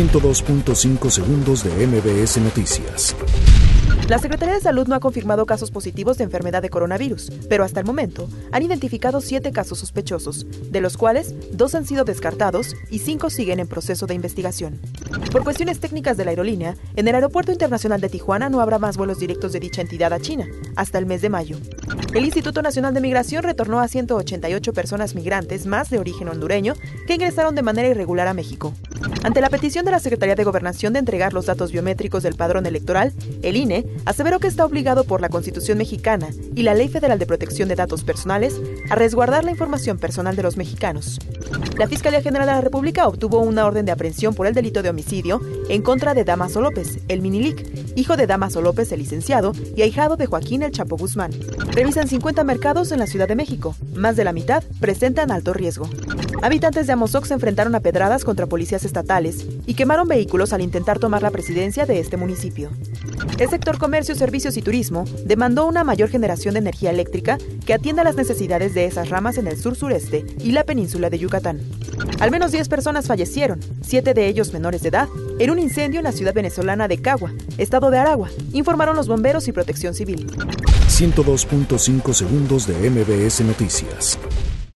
102.5 segundos de MBS Noticias. La Secretaría de Salud no ha confirmado casos positivos de enfermedad de coronavirus, pero hasta el momento han identificado siete casos sospechosos, de los cuales dos han sido descartados y cinco siguen en proceso de investigación. Por cuestiones técnicas de la aerolínea, en el Aeropuerto Internacional de Tijuana no habrá más vuelos directos de dicha entidad a China hasta el mes de mayo. El Instituto Nacional de Migración retornó a 188 personas migrantes más de origen hondureño que ingresaron de manera irregular a México. Ante la petición de la Secretaría de Gobernación de entregar los datos biométricos del padrón electoral, el INE aseveró que está obligado por la Constitución mexicana y la Ley Federal de Protección de Datos Personales a resguardar la información personal de los mexicanos. La Fiscalía General de la República obtuvo una orden de aprehensión por el delito de homicidio en contra de Damaso López, el Minilic, hijo de Damaso López, el licenciado, y ahijado de Joaquín El Chapo Guzmán. Revisan 50 mercados en la Ciudad de México. Más de la mitad presentan alto riesgo. Habitantes de Amozoc se enfrentaron a pedradas contra policías estatales y quemaron vehículos al intentar tomar la presidencia de este municipio. El sector comercio, servicios y turismo demandó una mayor generación de energía eléctrica que atienda las necesidades de esas ramas en el sur-sureste y la península de Yucatán. Al menos 10 personas fallecieron, 7 de ellos menores de edad, en un incendio en la ciudad venezolana de Cagua, estado de Aragua, informaron los bomberos y protección civil. 102.5 segundos de MBS Noticias.